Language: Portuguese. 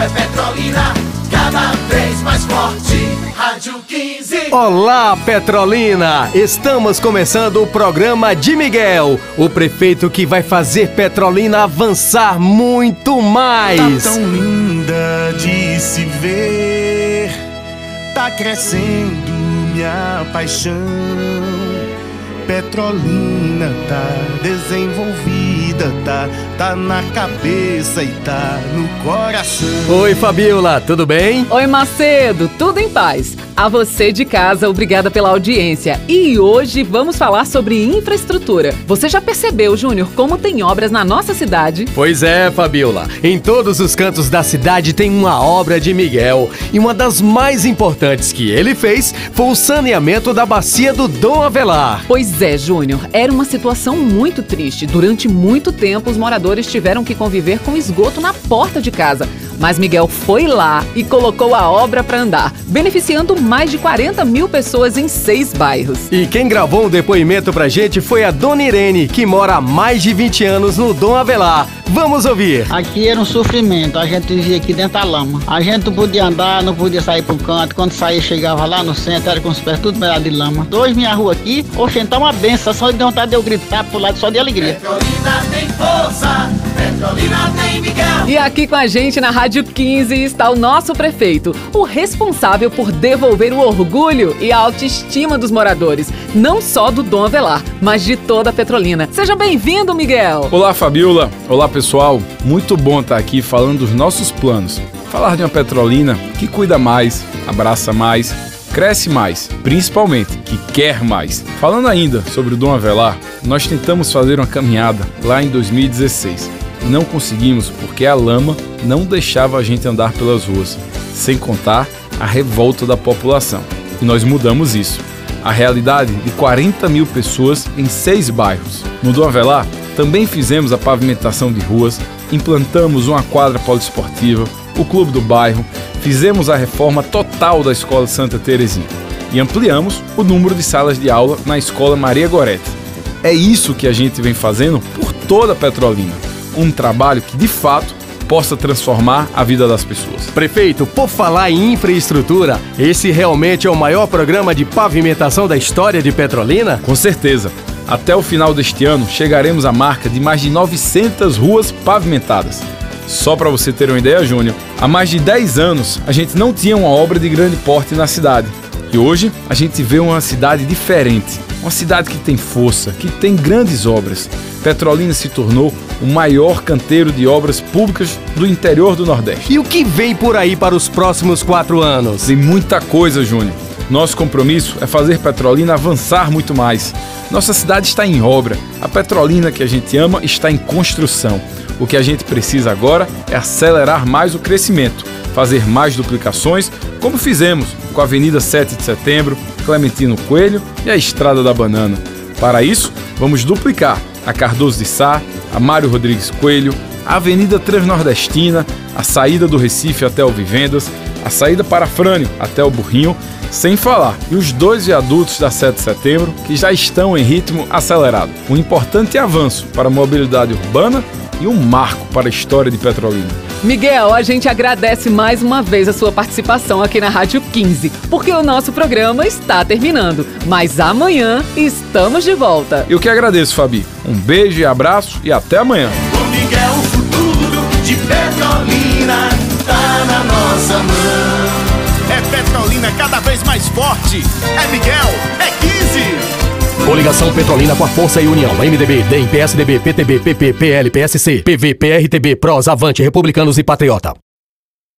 É Petrolina, cada vez mais forte. Rádio 15. Olá, Petrolina! Estamos começando o programa de Miguel, o prefeito que vai fazer Petrolina avançar muito mais. Tá tão linda de se ver, tá crescendo minha paixão. Petrolina tá desenvolvida, tá, tá na cabeça e tá no coração. Oi, Fabiola, tudo bem? Oi, Macedo, tudo em paz. A você de casa, obrigada pela audiência. E hoje vamos falar sobre infraestrutura. Você já percebeu, Júnior, como tem obras na nossa cidade? Pois é, Fabiola. Em todos os cantos da cidade tem uma obra de Miguel. E uma das mais importantes que ele fez foi o saneamento da bacia do Dom Avelar. Pois é, Júnior, era uma situação muito triste. Durante muito tempo, os moradores tiveram que conviver com esgoto na porta de casa. Mas Miguel foi lá e colocou a obra para andar, beneficiando mais de 40 mil pessoas em seis bairros. E quem gravou um depoimento pra gente foi a Dona Irene, que mora há mais de 20 anos no Dom Avelar. Vamos ouvir. Aqui era um sofrimento, a gente vivia aqui dentro da lama. A gente não podia andar, não podia sair para um canto. Quando saía, chegava lá no centro, era com os pés tudo melhor de lama. Dois minha rua aqui, oxe, então uma benção, só de vontade de eu gritar pro lado só de alegria. Petrolina tem força, Petrolina tem Miguel. E aqui com a gente na Rádio 15 está o nosso prefeito, o responsável por devolver o orgulho e a autoestima dos moradores, não só do Dom Avelar, mas de toda a Petrolina. Seja bem-vindo, Miguel! Olá, Fabiola. Olá, pessoal. Muito bom estar aqui falando dos nossos planos. Falar de uma Petrolina que cuida mais, abraça mais, cresce mais, principalmente que quer mais. Falando ainda sobre o Dom Avelar, nós tentamos fazer uma caminhada lá em 2016. Não conseguimos porque a lama não deixava a gente andar pelas ruas, sem contar a revolta da população. E nós mudamos isso. A realidade de 40 mil pessoas em seis bairros. No Dom Avelar, também fizemos a pavimentação de ruas, implantamos uma quadra poliesportiva, o clube do bairro, fizemos a reforma total da Escola Santa Terezinha e ampliamos o número de salas de aula na Escola Maria Gorete. É isso que a gente vem fazendo por toda a Petrolina. Um trabalho que, de fato, possa transformar a vida das pessoas. Prefeito, por falar em infraestrutura, esse realmente é o maior programa de pavimentação da história de Petrolina? Com certeza. Até o final deste ano, chegaremos à marca de mais de 900 ruas pavimentadas. Só para você ter uma ideia, Júnior, há mais de 10 anos a gente não tinha uma obra de grande porte na cidade. E hoje a gente vê uma cidade diferente, uma cidade que tem força, que tem grandes obras. Petrolina se tornou o maior canteiro de obras públicas do interior do Nordeste. E o que vem por aí para os próximos quatro anos? Tem muita coisa, Júnior. Nosso compromisso é fazer Petrolina avançar muito mais. Nossa cidade está em obra. A Petrolina que a gente ama está em construção. O que a gente precisa agora é acelerar mais o crescimento, fazer mais duplicações, como fizemos com a Avenida 7 de Setembro, Clementino Coelho e a Estrada da Banana. Para isso, vamos duplicar a Cardoso de Sá, a Mário Rodrigues Coelho, a Avenida Transnordestina, a saída do Recife até o Vivendas, a saída para Frânio até o Burrinho, sem falar e os dois viadutos da 7 de setembro que já estão em ritmo acelerado. Um importante avanço para a mobilidade urbana e um marco para a história de Petrolina. Miguel, a gente agradece mais uma vez a sua participação aqui na Rádio 15, porque o nosso programa está terminando. Mas amanhã estamos de volta. Eu que agradeço, Fabi. Um beijo e abraço e até amanhã. Mais forte. É Miguel, é 15. Coligação Petrolina com a Força e União. MDB, DEM, PSDB, PTB, PP, PL, PSC, PV, PRTB, PROS, Avante, Republicanos e Patriota.